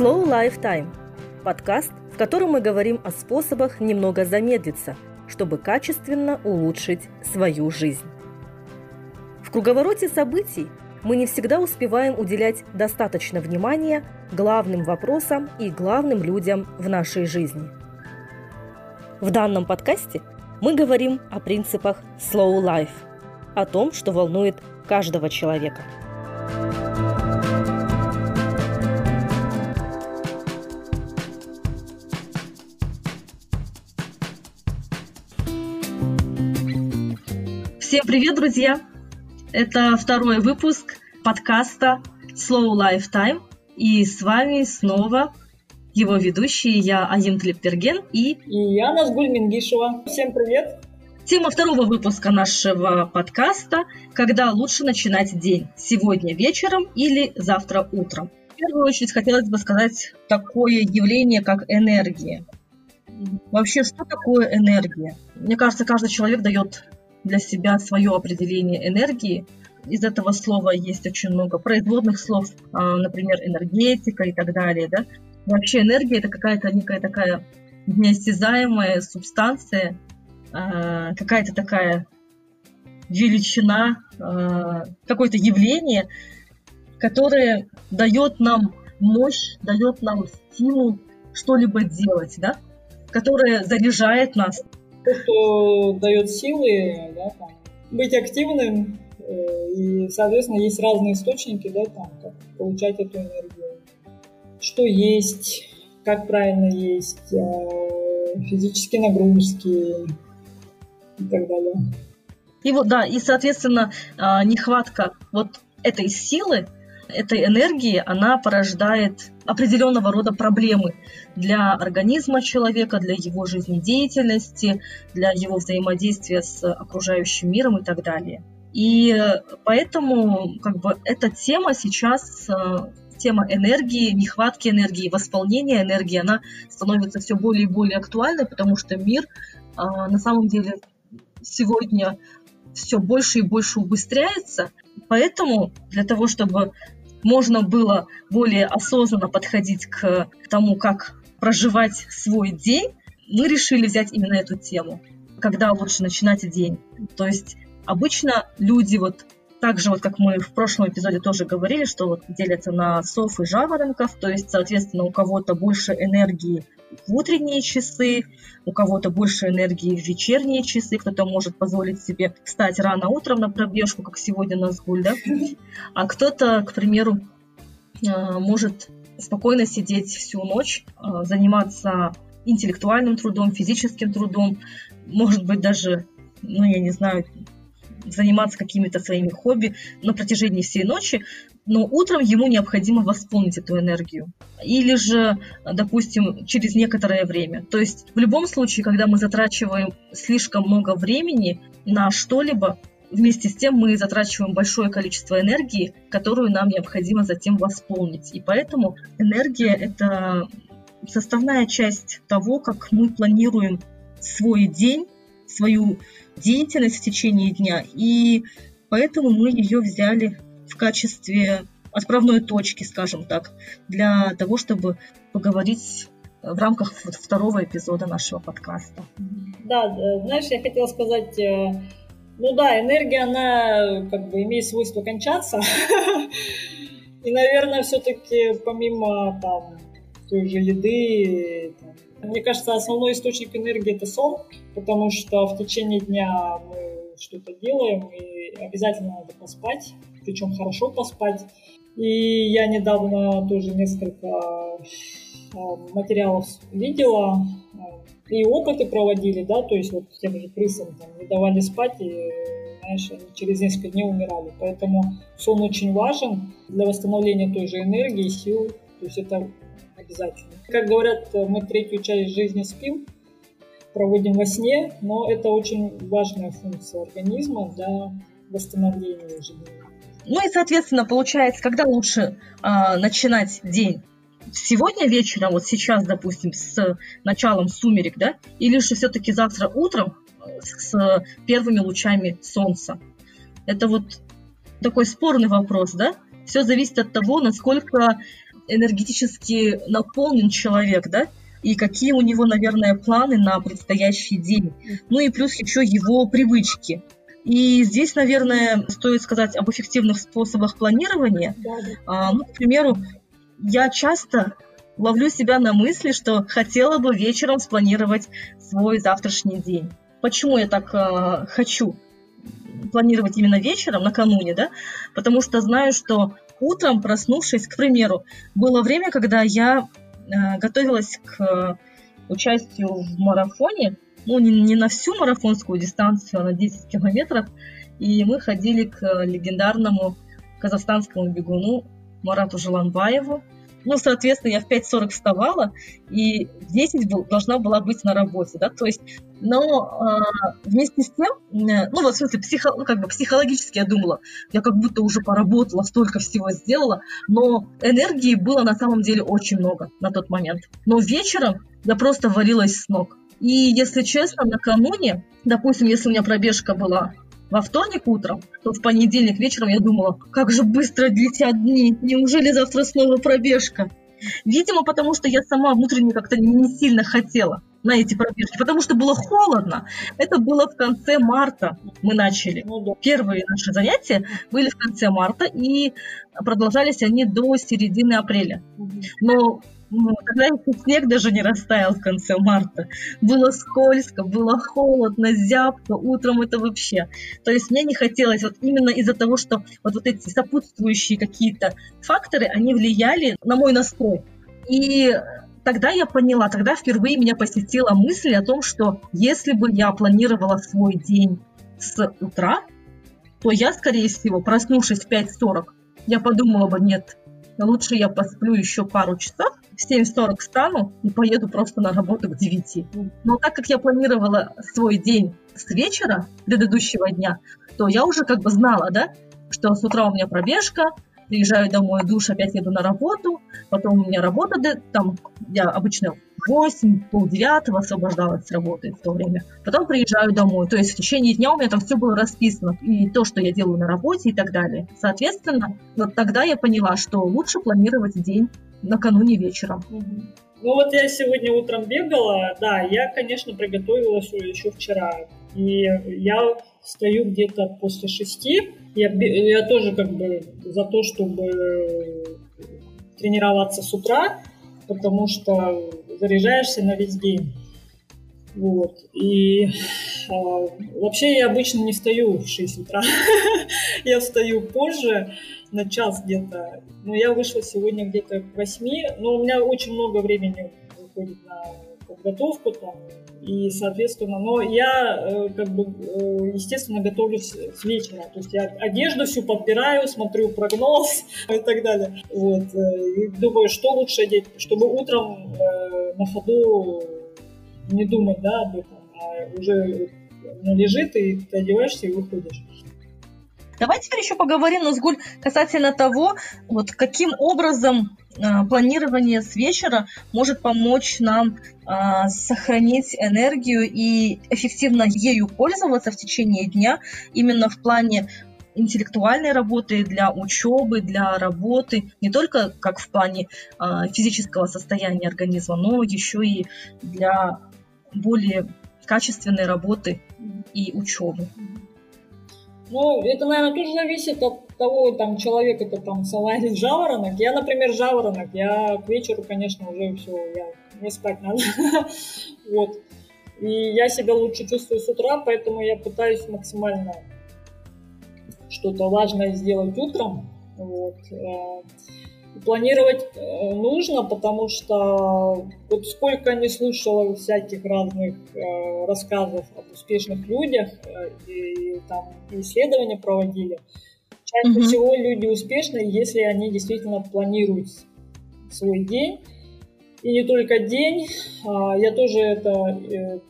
Slow Lifetime – подкаст, в котором мы говорим о способах немного замедлиться, чтобы качественно улучшить свою жизнь. В круговороте событий мы не всегда успеваем уделять достаточно внимания главным вопросам и главным людям в нашей жизни. В данном подкасте мы говорим о принципах Slow Life, о том, что волнует каждого человека – Всем привет, друзья! Это второй выпуск подкаста Slow Lifetime. И с вами снова его ведущие я Аюн Тлептерген и... И я Назгуль Мингишева. Всем привет! Тема второго выпуска нашего подкаста «Когда лучше начинать день? Сегодня вечером или завтра утром?» В первую очередь хотелось бы сказать такое явление, как энергия. Вообще, что такое энергия? Мне кажется, каждый человек дает для себя свое определение энергии. Из этого слова есть очень много производных слов, а, например, энергетика и так далее. Да? Вообще энергия это какая-то некая такая неосязаемая субстанция, а, какая-то такая величина, а, какое-то явление, которое дает нам мощь, дает нам стимул что-либо делать, да? которое заряжает нас, то, что дает силы, да, там, быть активным, э, и, соответственно, есть разные источники, да, там, как получать эту энергию. Что есть, как правильно есть, э, физические нагрузки и так далее. И вот, да, и, соответственно, э, нехватка вот этой силы, этой энергии, она порождает определенного рода проблемы для организма человека, для его жизнедеятельности, для его взаимодействия с окружающим миром и так далее. И поэтому как бы эта тема сейчас э, тема энергии, нехватки энергии, восполнения энергии, она становится все более и более актуальной, потому что мир э, на самом деле сегодня все больше и больше убыстряется. Поэтому для того, чтобы можно было более осознанно подходить к тому, как проживать свой день, мы решили взять именно эту тему. Когда лучше начинать день. То есть обычно люди вот так же, вот как мы в прошлом эпизоде тоже говорили, что вот делятся на сов и жаворонков, то есть, соответственно, у кого-то больше энергии в утренние часы, у кого-то больше энергии в вечерние часы, кто-то может позволить себе встать рано утром на пробежку, как сегодня на сгуль, да? А кто-то, к примеру, э, может спокойно сидеть всю ночь, э, заниматься интеллектуальным трудом, физическим трудом, может быть даже, ну я не знаю, заниматься какими-то своими хобби на протяжении всей ночи, но утром ему необходимо восполнить эту энергию. Или же, допустим, через некоторое время. То есть в любом случае, когда мы затрачиваем слишком много времени на что-либо, вместе с тем мы затрачиваем большое количество энергии, которую нам необходимо затем восполнить. И поэтому энергия – это составная часть того, как мы планируем свой день, свою деятельность в течение дня, и поэтому мы ее взяли качестве отправной точки, скажем так, для того, чтобы поговорить в рамках второго эпизода нашего подкаста. Да, знаешь, я хотела сказать, э, ну да, энергия, она как бы имеет свойство кончаться. И, наверное, все-таки помимо там той же еды, мне кажется, основной источник энергии это сон, потому что в течение дня мы что-то делаем, и обязательно надо поспать, причем хорошо поспать. И я недавно тоже несколько а, материалов видела, а, и опыты проводили, да, то есть вот тем же крысам там, не давали спать, и, знаешь, они через несколько дней умирали. Поэтому сон очень важен для восстановления той же энергии, сил, то есть это обязательно. Как говорят, мы третью часть жизни спим, проводим во сне, но это очень важная функция организма для восстановления ежедневно. Ну и, соответственно, получается, когда лучше э, начинать день? Сегодня вечером, вот сейчас, допустим, с началом сумерек, да? Или же все-таки завтра утром с первыми лучами солнца? Это вот такой спорный вопрос, да? Все зависит от того, насколько энергетически наполнен человек, да, и какие у него, наверное, планы на предстоящий день. Ну и плюс еще его привычки. И здесь, наверное, стоит сказать об эффективных способах планирования. Да, да. А, ну, к примеру, я часто ловлю себя на мысли, что хотела бы вечером спланировать свой завтрашний день. Почему я так э, хочу планировать именно вечером, накануне, да? Потому что знаю, что утром, проснувшись, к примеру, было время, когда я э, готовилась к участию в марафоне, ну, не, не на всю марафонскую дистанцию, а на 10 километров, и мы ходили к легендарному казахстанскому бегуну Марату Желанбаеву, ну, соответственно, я в 5.40 вставала, и в 10 был, должна была быть на работе, да, то есть, но э, вместе с тем, э, ну, вот в смысле, психо, ну, как бы психологически я думала, я как будто уже поработала, столько всего сделала, но энергии было на самом деле очень много на тот момент. Но вечером я просто варилась с ног. И, если честно, накануне, допустим, если у меня пробежка была во вторник утром, то в понедельник вечером я думала, как же быстро летят дни, неужели завтра снова пробежка? Видимо, потому что я сама внутренне как-то не сильно хотела на эти пробежки, потому что было холодно. Это было в конце марта мы начали. Ну Первые наши занятия были в конце марта, и продолжались они до середины апреля. Но тогда еще снег даже не растаял в конце марта. Было скользко, было холодно, зябко, утром это вообще. То есть мне не хотелось, вот именно из-за того, что вот, вот эти сопутствующие какие-то факторы, они влияли на мой настрой. И тогда я поняла, тогда впервые меня посетила мысль о том, что если бы я планировала свой день с утра, то я, скорее всего, проснувшись в 5.40, я подумала бы, нет, лучше я посплю еще пару часов, в 7.40 встану и поеду просто на работу к 9. Но так как я планировала свой день с вечера предыдущего дня, то я уже как бы знала, да, что с утра у меня пробежка, приезжаю домой, душ, опять еду на работу, потом у меня работа, там я обычно 8, полдевятого освобождалась с работы в то время. Потом приезжаю домой. То есть в течение дня у меня там все было расписано. И то, что я делаю на работе и так далее. Соответственно, вот тогда я поняла, что лучше планировать день накануне вечером. Ну вот я сегодня утром бегала, да, я, конечно, приготовила все еще вчера. И я встаю где-то после шести. Я, я тоже как бы за то, чтобы тренироваться с утра, потому что заряжаешься на весь день. Вот. И а, вообще я обычно не встаю в 6 утра. я встаю позже, на час где-то. Но я вышла сегодня где-то к 8. Но у меня очень много времени выходит на подготовку там. И, соответственно, но я, э, как бы, э, естественно, готовлюсь с вечера. То есть я одежду всю подбираю, смотрю прогноз и так далее. Вот. Э, и думаю, что лучше одеть, чтобы утром на ходу не думать, да, об этом, а уже лежит, и ты одеваешься и выходишь. Давай теперь еще поговорим, Назгуль, касательно того, вот каким образом э, планирование с вечера может помочь нам э, сохранить энергию и эффективно ею пользоваться в течение дня, именно в плане интеллектуальной работы, для учебы, для работы, не только как в плане э, физического состояния организма, но еще и для более качественной работы и учебы. Ну, это, наверное, тоже зависит от того, там, человек это там саланец, жаворонок. Я, например, жаворонок. Я к вечеру, конечно, уже все, я не спать надо. вот. И я себя лучше чувствую с утра, поэтому я пытаюсь максимально что-то важное сделать утром. Вот. Э, планировать э, нужно, потому что вот сколько не слушала всяких разных э, рассказов об успешных людях э, и там исследования проводили. Чаще mm-hmm. всего люди успешны, если они действительно планируют свой день. И не только день, а я тоже это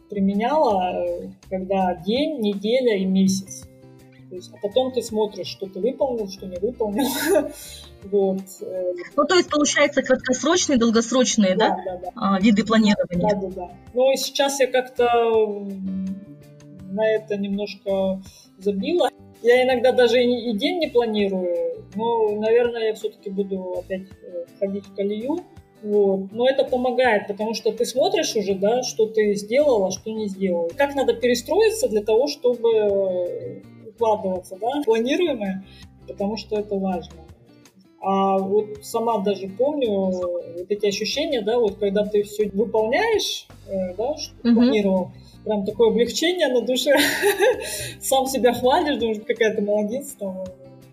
применяла, когда день, неделя и месяц. То есть, а потом ты смотришь, что ты выполнил, что не выполнил. Вот. Э, ну, то есть, получается, краткосрочные, долгосрочные, да, да? да, да. А, виды планирования? Да, да, да. Ну, и сейчас я как-то на это немножко забила. Я иногда даже и день не планирую. Ну, наверное, я все-таки буду опять э, ходить в колею. Вот. Но это помогает, потому что ты смотришь уже, да, что ты сделала, а что не сделала. Как надо перестроиться для того, чтобы укладываться, да, планируемое, потому что это важно. А вот сама даже помню вот эти ощущения, да, вот когда ты все выполняешь, э, да, что uh-huh. планировал, прям такое облегчение на душе. Сам себя хвалишь, думаешь, какая ты молодец, там,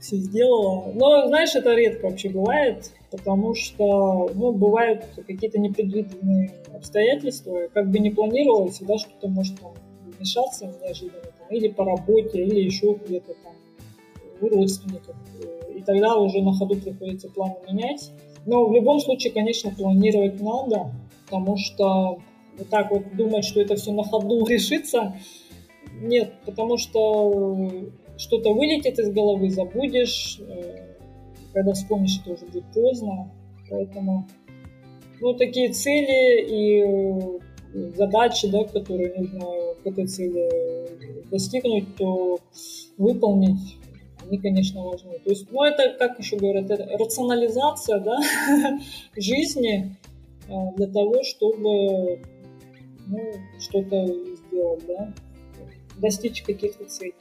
все сделала. Но, знаешь, это редко вообще бывает, потому что, ну, бывают какие-то непредвиденные обстоятельства, как бы не планировалось, всегда что-то может там вмешаться неожиданно, или по работе, или еще где-то там у родственников. И тогда уже на ходу приходится планы менять. Но в любом случае, конечно, планировать надо, потому что вот так вот думать, что это все на ходу решится, нет, потому что что-то вылетит из головы, забудешь, э, когда вспомнишь, это уже будет поздно. Поэтому ну, такие цели и э, задачи, да, которые нужно к этой цели достигнуть, то выполнить, они, конечно, важны. То есть, ну, это, как еще говорят, это рационализация, да, жизни э, для того, чтобы ну, что-то сделать, да, достичь каких-то целей.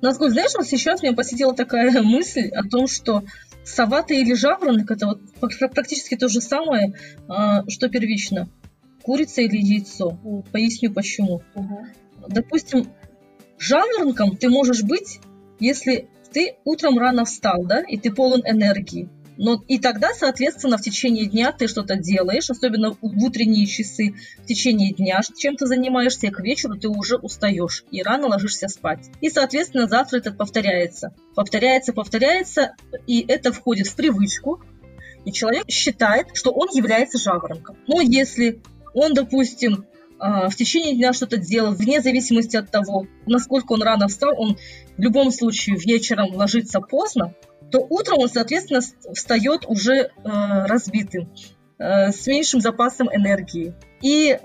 Насколько, знаешь, вот сейчас меня посетила такая мысль о том, что сова или жаворонок это вот практически то же самое, а, что первично. Курица или яйцо. Поясню почему. Угу. Допустим, жаворонком ты можешь быть, если ты утром рано встал, да, и ты полон энергии. Но и тогда, соответственно, в течение дня ты что-то делаешь, особенно в утренние часы, в течение дня чем то занимаешься, и к вечеру ты уже устаешь и рано ложишься спать. И, соответственно, завтра это повторяется. Повторяется, повторяется, и это входит в привычку, и человек считает, что он является жаворонком. Но если он, допустим, а, в течение дня что-то делал, вне зависимости от того, насколько он рано встал, он в любом случае вечером ложится поздно, то утром он, соответственно, встает уже э, разбитым, э, с меньшим запасом энергии. И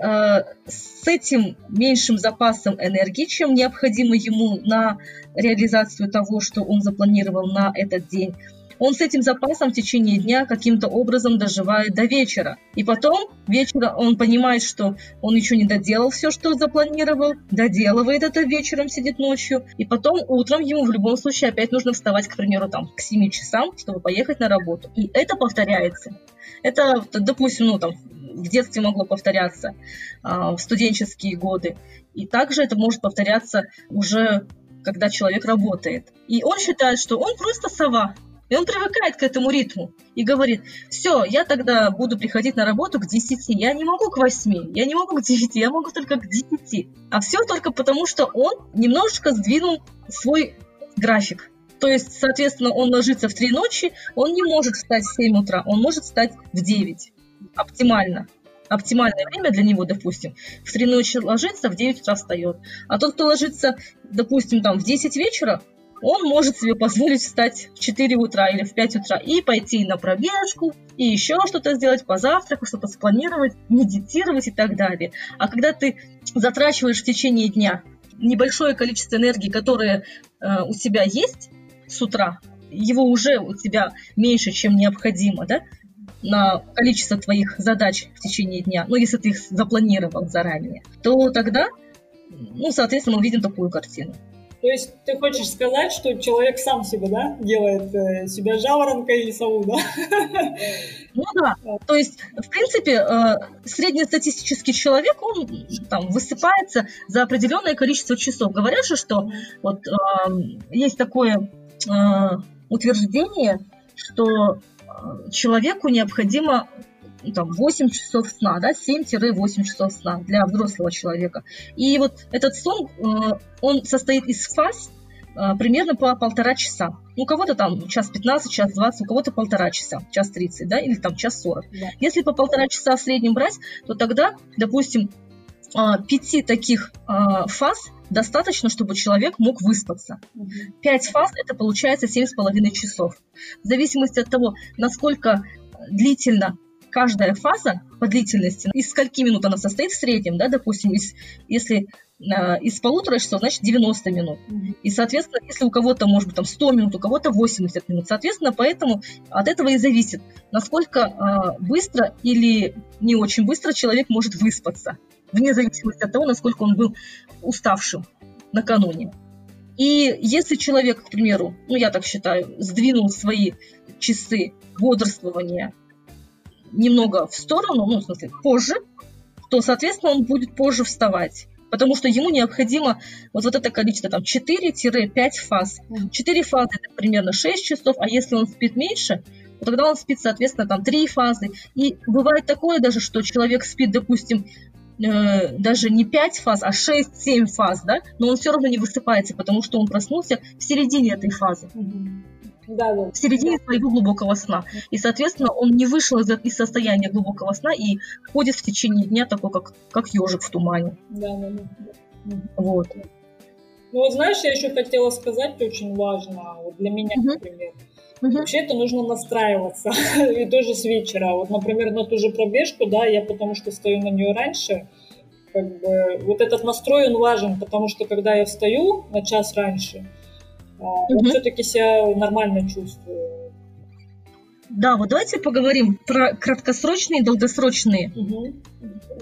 с этим меньшим запасом энергии, чем необходимо ему на реализацию того, что он запланировал на этот день, он с этим запасом в течение дня каким-то образом доживает до вечера. И потом вечера он понимает, что он еще не доделал все, что запланировал, доделывает это вечером, сидит ночью, и потом утром ему в любом случае опять нужно вставать, к примеру, там, к 7 часам, чтобы поехать на работу. И это повторяется. Это, допустим, ну, там, в детстве могло повторяться, а, в студенческие годы. И также это может повторяться уже когда человек работает. И он считает, что он просто сова, и он привыкает к этому ритму и говорит, все, я тогда буду приходить на работу к 10, я не могу к 8, я не могу к 9, я могу только к 10. А все только потому, что он немножечко сдвинул свой график. То есть, соответственно, он ложится в 3 ночи, он не может встать в 7 утра, он может встать в 9. Оптимально. Оптимальное время для него, допустим, в 3 ночи ложится, в 9 утра встает. А тот, кто ложится, допустим, там в 10 вечера, он может себе позволить встать в 4 утра или в 5 утра и пойти на пробежку, и еще что-то сделать, позавтракать, что-то спланировать, медитировать и так далее. А когда ты затрачиваешь в течение дня небольшое количество энергии, которое э, у тебя есть с утра, его уже у тебя меньше, чем необходимо, да, на количество твоих задач в течение дня, ну, если ты их запланировал заранее, то тогда, ну, соответственно, мы видим такую картину. То есть ты хочешь сказать, что человек сам себе, да, делает э, себя жаворонка или сову, да? Ну да. То есть, в принципе, э, среднестатистический человек, он там высыпается за определенное количество часов. Говорят же, что вот э, есть такое утверждение, что человеку необходимо там, 8 часов сна, да, 7-8 часов сна для взрослого человека. И вот этот сон, э, он состоит из фаз, э, примерно по полтора часа. У кого-то там час 15, час 20, у кого-то полтора часа, час 30, да, или там час 40. Да. Если по полтора часа в среднем брать, то тогда, допустим, э, пяти таких фаз достаточно, чтобы человек мог выспаться. Пять фаз это получается семь с половиной часов. В зависимости от того, насколько длительно каждая фаза по длительности, из скольки минут она состоит в среднем, да, допустим, из, если э, из полутора часов, значит 90 минут. И, соответственно, если у кого-то, может быть, там 100 минут, у кого-то 80 минут, соответственно, поэтому от этого и зависит, насколько э, быстро или не очень быстро человек может выспаться, вне зависимости от того, насколько он был уставшим накануне. И если человек, к примеру, ну я так считаю, сдвинул свои часы бодрствования немного в сторону, ну, в смысле, позже, то, соответственно, он будет позже вставать. Потому что ему необходимо вот, вот это количество, там, 4-5 фаз. 4 фазы – это примерно 6 часов, а если он спит меньше, то тогда он спит, соответственно, там, 3 фазы. И бывает такое даже, что человек спит, допустим, э, даже не 5 фаз, а 6-7 фаз, да, но он все равно не высыпается, потому что он проснулся в середине этой фазы. Да, да. В середине своего глубокого сна. И, соответственно, он не вышел из, из состояния глубокого сна и ходит в течение дня такой, как, как ежик в тумане. Да, да, да. Вот. Ну, вот знаешь, я еще хотела сказать, очень важно, вот для меня, uh-huh. например, uh Вообще это нужно настраиваться, и тоже с вечера. Вот, например, на ту же пробежку, да, я потому что стою на нее раньше, как бы, вот этот настрой, он важен, потому что когда я встаю на час раньше, угу. все-таки себя нормально чувствую. Да, вот давайте поговорим про краткосрочные и долгосрочные угу.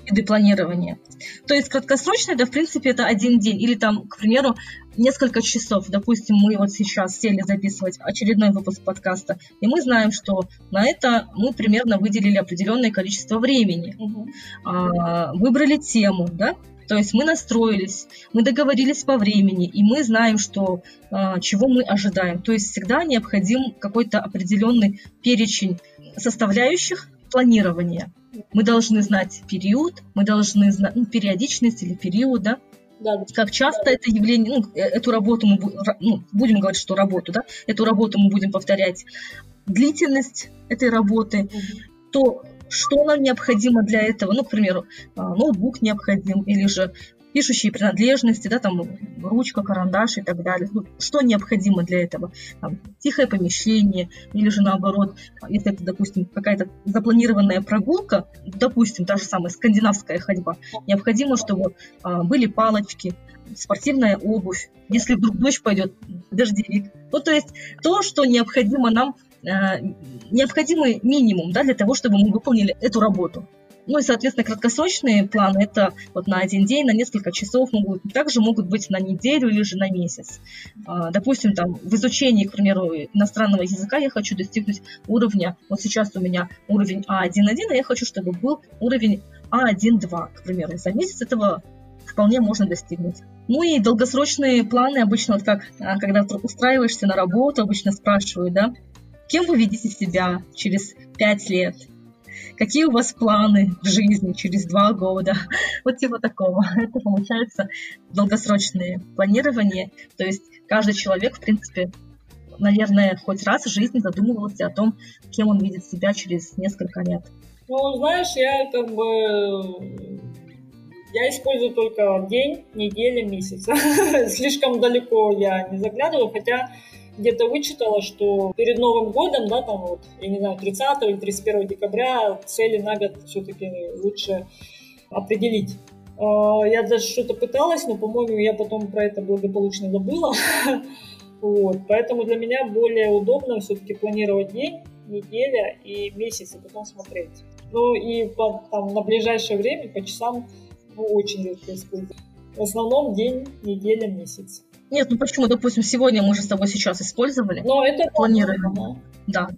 виды планирования. То есть краткосрочные, да, в принципе, это один день или там, к примеру, несколько часов. Допустим, мы вот сейчас сели записывать очередной выпуск подкаста, и мы знаем, что на это мы примерно выделили определенное количество времени. Угу. А, выбрали тему, да, то есть мы настроились, мы договорились по времени, и мы знаем, что, а, чего мы ожидаем. То есть всегда необходим какой-то определенный перечень составляющих планирования. Мы должны знать период, мы должны знать ну, периодичность или период, да, да. Как часто это явление, ну, э, эту работу мы ну, будем говорить, что работу, да, эту работу мы будем повторять, длительность этой работы, угу. то что нам необходимо для этого. Ну, к примеру, а, ноутбук необходим, или же пишущие принадлежности, да, там ручка, карандаш и так далее. Ну, что необходимо для этого? Там, тихое помещение, или же наоборот, если это, допустим, какая-то запланированная прогулка, допустим, та же самая скандинавская ходьба, необходимо, чтобы а, были палочки, спортивная обувь, если вдруг дождь пойдет, дождевик. Ну, то есть то, что необходимо нам необходимый минимум да, для того, чтобы мы выполнили эту работу. Ну и, соответственно, краткосрочные планы – это вот на один день, на несколько часов, могут, также могут быть на неделю или же на месяц. А, допустим, там, в изучении, к примеру, иностранного языка я хочу достигнуть уровня, вот сейчас у меня уровень А1.1, а я хочу, чтобы был уровень А1.2, к примеру. За месяц этого вполне можно достигнуть. Ну и долгосрочные планы обычно, вот как, а, когда устраиваешься на работу, обычно спрашивают, да, Кем вы видите себя через пять лет? Какие у вас планы в жизни через два года? Вот типа такого. Это получается долгосрочное планирование. То есть каждый человек, в принципе, наверное, хоть раз в жизни задумывался о том, кем он видит себя через несколько лет. Ну, знаешь, я как бы я использую только день, неделя, месяц. Слишком далеко я не заглядываю, хотя где-то вычитала, что перед Новым годом, да, там вот, я не знаю, 30 или 31 декабря цели на год все-таки лучше определить. А, я даже что-то пыталась, но, по-моему, я потом про это благополучно забыла. Вот. Поэтому для меня более удобно все-таки планировать день, неделя и месяц, и потом смотреть. Ну и по, там, на ближайшее время, по часам, ну, очень редко использую. В основном день, неделя, месяц. Нет, ну почему, допустим, сегодня мы же с тобой сейчас использовали. Но это планируем. Да.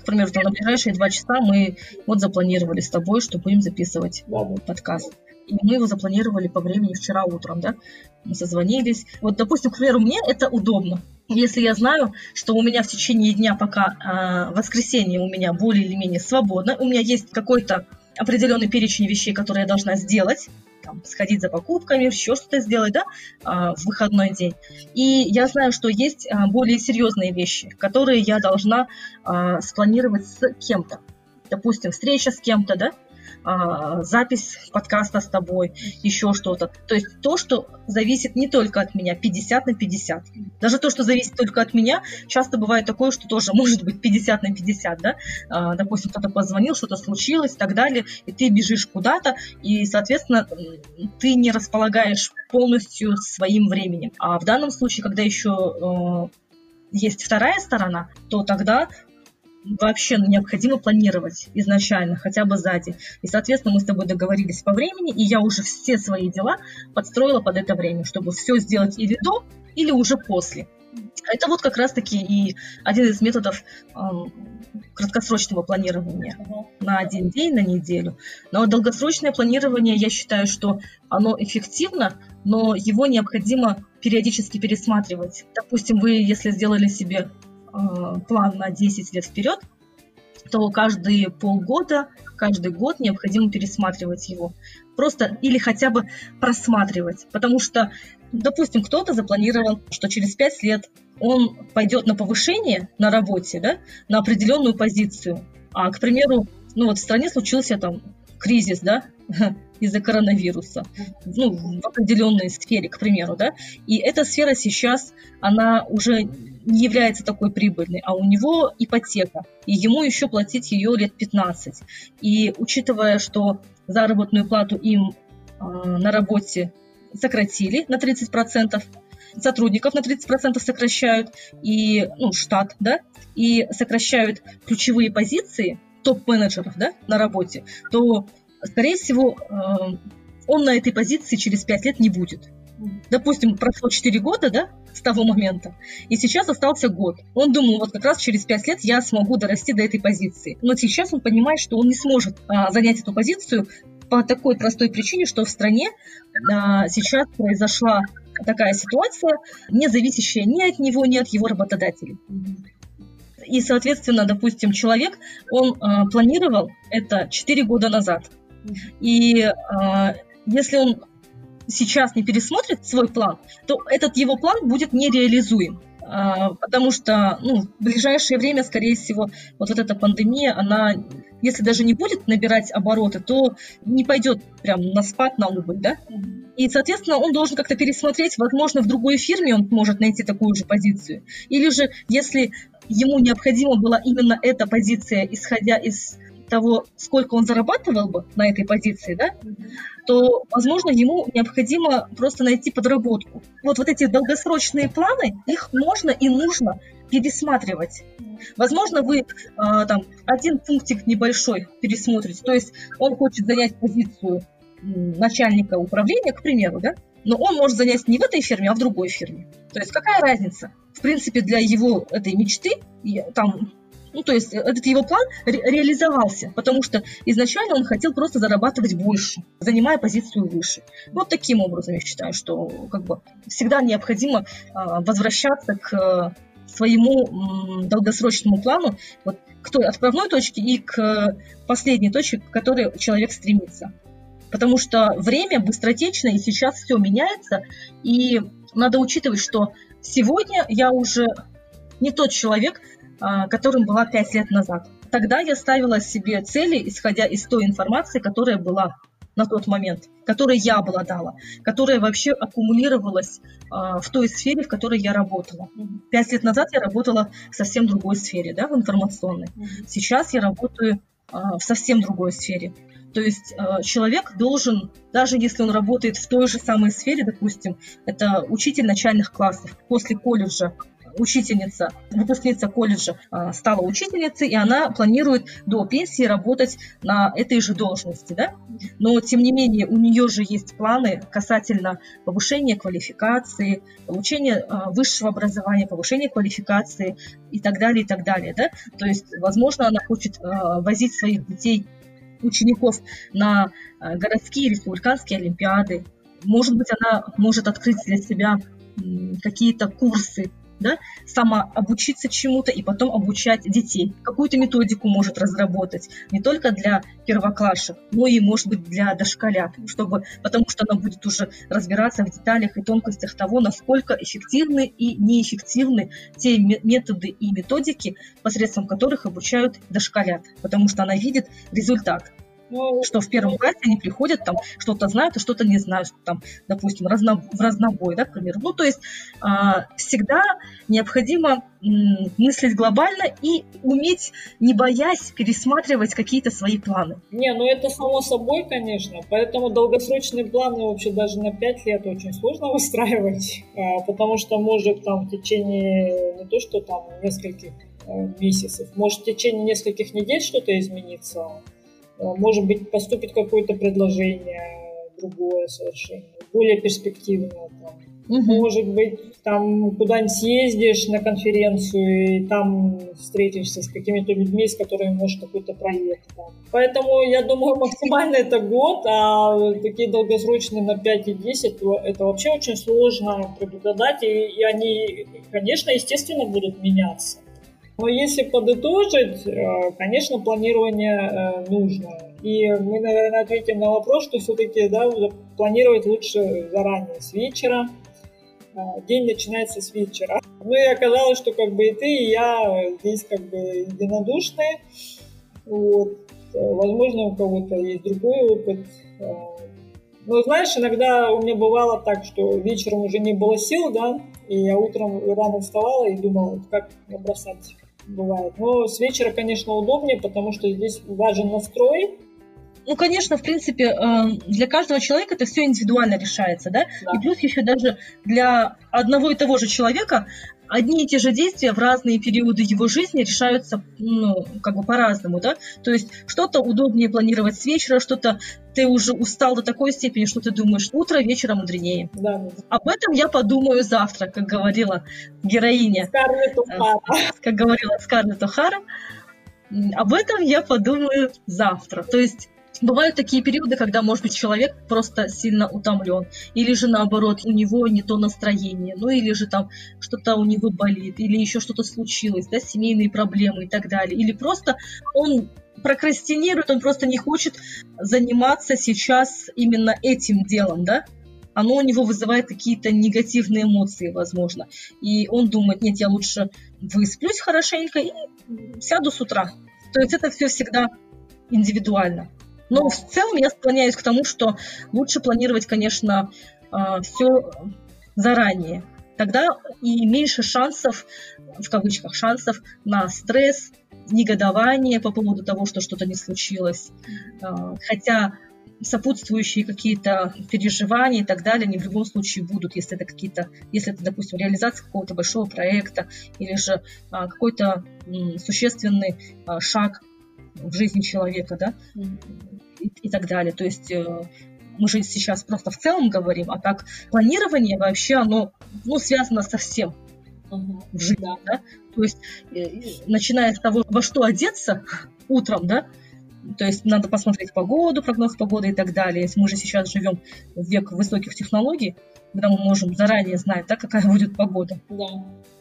К примеру, там, на ближайшие два часа мы вот запланировали с тобой, что будем записывать да, да. подкаст. И мы его запланировали по времени вчера утром, да? Мы созвонились. Вот, допустим, к примеру, мне это удобно. Если я знаю, что у меня в течение дня, пока э, воскресенье у меня более или менее свободно, у меня есть какой-то определенный перечень вещей, которые я должна сделать, там, сходить за покупками, еще что-то сделать, да, а, в выходной день. И я знаю, что есть а, более серьезные вещи, которые я должна а, спланировать с кем-то. Допустим, встреча с кем-то, да, а, запись подкаста с тобой, еще что-то. То есть то, что зависит не только от меня, 50 на 50. Даже то, что зависит только от меня, часто бывает такое, что тоже может быть 50 на 50, да? А, допустим, кто-то позвонил, что-то случилось и так далее, и ты бежишь куда-то, и, соответственно, ты не располагаешь полностью своим временем. А в данном случае, когда еще э, есть вторая сторона, то тогда вообще необходимо планировать изначально, хотя бы сзади. И, соответственно, мы с тобой договорились по времени, и я уже все свои дела подстроила под это время, чтобы все сделать или до, или уже после. Это вот как раз-таки и один из методов э, краткосрочного планирования на один день, на неделю. Но долгосрочное планирование, я считаю, что оно эффективно, но его необходимо периодически пересматривать. Допустим, вы, если сделали себе план на 10 лет вперед, то каждые полгода, каждый год необходимо пересматривать его. Просто или хотя бы просматривать. Потому что, допустим, кто-то запланировал, что через 5 лет он пойдет на повышение на работе, да, на определенную позицию. А, к примеру, ну вот в стране случился там кризис, да, из-за коронавируса, ну, в определенной сфере, к примеру, да, и эта сфера сейчас, она уже не является такой прибыльной, а у него ипотека, и ему еще платить ее лет 15. И учитывая, что заработную плату им э, на работе сократили на 30%, сотрудников на 30% сокращают, и, ну, штат, да, и сокращают ключевые позиции топ-менеджеров, да, на работе, то скорее всего, э, он на этой позиции через 5 лет не будет. Допустим, прошло 4 года, да, с того момента, и сейчас остался год. Он думал, вот как раз через 5 лет я смогу дорасти до этой позиции. Но сейчас он понимает, что он не сможет а, занять эту позицию по такой простой причине, что в стране а, сейчас произошла такая ситуация, не зависящая ни от него, ни от его работодателей. И, соответственно, допустим, человек, он э, планировал это 4 года назад. И э, если он сейчас не пересмотрит свой план, то этот его план будет нереализуем. Э, потому что ну, в ближайшее время, скорее всего, вот, вот эта пандемия, она, если даже не будет набирать обороты, то не пойдет прям на спад, на убыль, да? И, соответственно, он должен как-то пересмотреть, возможно, в другой фирме он может найти такую же позицию. Или же, если ему необходима была именно эта позиция, исходя из того, сколько он зарабатывал бы на этой позиции, да, то, возможно, ему необходимо просто найти подработку. Вот, вот эти долгосрочные планы, их можно и нужно пересматривать. Возможно, вы а, там один пунктик небольшой пересмотрите. То есть он хочет занять позицию начальника управления, к примеру, да, но он может занять не в этой фирме, а в другой фирме. То есть какая разница? В принципе, для его этой мечты там ну, то есть этот его план ре- реализовался, потому что изначально он хотел просто зарабатывать больше, занимая позицию выше. Вот таким образом я считаю, что как бы всегда необходимо а, возвращаться к своему м, долгосрочному плану, вот к той отправной точке и к последней точке, к которой человек стремится. Потому что время быстротечно, и сейчас все меняется, и надо учитывать, что сегодня я уже не тот человек, которым была пять лет назад. Тогда я ставила себе цели, исходя из той информации, которая была на тот момент, которой я обладала, которая вообще аккумулировалась э, в той сфере, в которой я работала. Пять лет назад я работала в совсем другой сфере, да, в информационной. Сейчас я работаю э, в совсем другой сфере. То есть э, человек должен, даже если он работает в той же самой сфере, допустим, это учитель начальных классов, после колледжа учительница, выпускница колледжа а, стала учительницей, и она планирует до пенсии работать на этой же должности, да? Но, тем не менее, у нее же есть планы касательно повышения квалификации, получения а, высшего образования, повышения квалификации и так далее, и так далее, да? То есть, возможно, она хочет а, возить своих детей учеников на городские республиканские олимпиады. Может быть, она может открыть для себя какие-то курсы да, сама обучиться чему-то и потом обучать детей. Какую-то методику может разработать не только для первоклашек, но и, может быть, для дошколят, чтобы, потому что она будет уже разбираться в деталях и тонкостях того, насколько эффективны и неэффективны те методы и методики, посредством которых обучают дошколят, потому что она видит результат. Ну, что в первом классе они приходят, там что-то знают и что-то не знают, там, допустим, разно, в разнобой, да, к примеру. Ну, то есть а, всегда необходимо м, мыслить глобально и уметь, не боясь, пересматривать какие-то свои планы. Не, ну это само собой, конечно. Поэтому долгосрочные планы вообще даже на 5 лет очень сложно выстраивать, а, потому что может там в течение не то, что там нескольких э, месяцев, может в течение нескольких недель что-то измениться, может быть, поступит какое-то предложение другое совершенно, более перспективное. Там. Угу. Может быть, там куда-нибудь съездишь на конференцию и там встретишься с какими-то людьми, с которыми можешь какой-то проект. Там. Поэтому я думаю, максимально это год, а такие долгосрочные на 5 и 10, это вообще очень сложно предугадать, и, и они, конечно, естественно, будут меняться. Но если подытожить, э, конечно, планирование э, нужно. И мы, наверное, ответим на вопрос, что все-таки да, планировать лучше заранее, с вечера. Э, день начинается с вечера. Ну и оказалось, что как бы и ты, и я здесь как бы единодушны. Вот. Возможно, у кого-то есть другой опыт. Но знаешь, иногда у меня бывало так, что вечером уже не было сил, да, и я утром рано вставала и думала, как набросать бывает. Но с вечера, конечно, удобнее, потому что здесь важен настрой. Ну, конечно, в принципе, э, для каждого человека это все индивидуально решается, да? да? И плюс еще даже для одного и того же человека одни и те же действия в разные периоды его жизни решаются, ну, как бы по-разному, да? То есть что-то удобнее планировать с вечера, что-то ты уже устал до такой степени, что ты думаешь, утро вечера мудренее. Да. Об этом я подумаю завтра, как говорила героиня. Скарлетт О'Хара. Э, как говорила Скарлетт О'Хара. Об этом я подумаю завтра. То есть Бывают такие периоды, когда, может быть, человек просто сильно утомлен, или же наоборот, у него не то настроение, ну или же там что-то у него болит, или еще что-то случилось, да, семейные проблемы и так далее, или просто он прокрастинирует, он просто не хочет заниматься сейчас именно этим делом, да, оно у него вызывает какие-то негативные эмоции, возможно. И он думает, нет, я лучше высплюсь хорошенько и сяду с утра. То есть это все всегда индивидуально. Но в целом я склоняюсь к тому, что лучше планировать, конечно, а, все заранее. Тогда и меньше шансов, в кавычках, шансов на стресс, негодование по поводу того, что что-то не случилось. А, хотя сопутствующие какие-то переживания и так далее, они в любом случае будут, если это какие-то, если это, допустим, реализация какого-то большого проекта или же а, какой-то м, существенный а, шаг в жизни человека, да, и, и так далее. То есть э, мы же сейчас просто в целом говорим, а так планирование вообще, оно ну, связано со всем в жизни, да. да? То есть, э, начиная с того, во что одеться утром, да, то есть надо посмотреть погоду, прогноз погоды и так далее. Если мы же сейчас живем в век высоких технологий, когда мы можем заранее знать, да, какая будет погода. Да.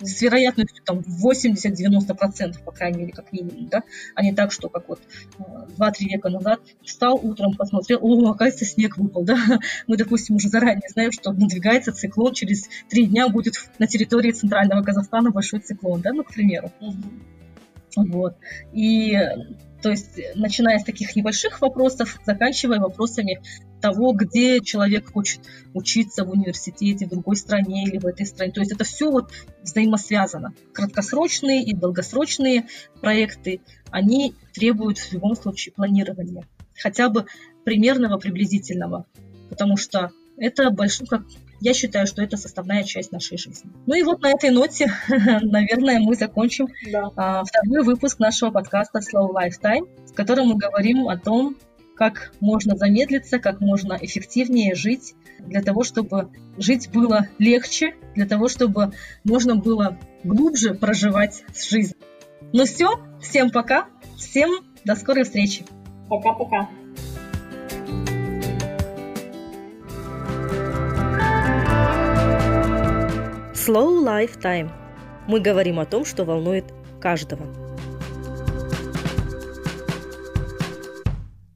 С вероятностью там 80-90%, по крайней мере, как минимум, да, а не так, что как вот 2-3 э, века назад встал утром, посмотрел, о, оказывается, снег выпал, да. Мы, допустим, уже заранее знаем, что надвигается циклон, через 3 дня будет на территории центрального Казахстана большой циклон, да, ну, к примеру. Угу. Вот. И то есть, начиная с таких небольших вопросов, заканчивая вопросами того, где человек хочет учиться в университете, в другой стране или в этой стране. То есть это все вот взаимосвязано. Краткосрочные и долгосрочные проекты, они требуют в любом случае планирования. Хотя бы примерного, приблизительного. Потому что это большой, как я считаю, что это составная часть нашей жизни. Ну и вот на этой ноте, наверное, мы закончим да. а, второй выпуск нашего подкаста Slow Lifetime, в котором мы говорим о том, как можно замедлиться, как можно эффективнее жить, для того, чтобы жить было легче, для того, чтобы можно было глубже проживать жизнь. Ну все, всем пока, всем до скорой встречи. Пока-пока. Slow Lifetime. Мы говорим о том, что волнует каждого.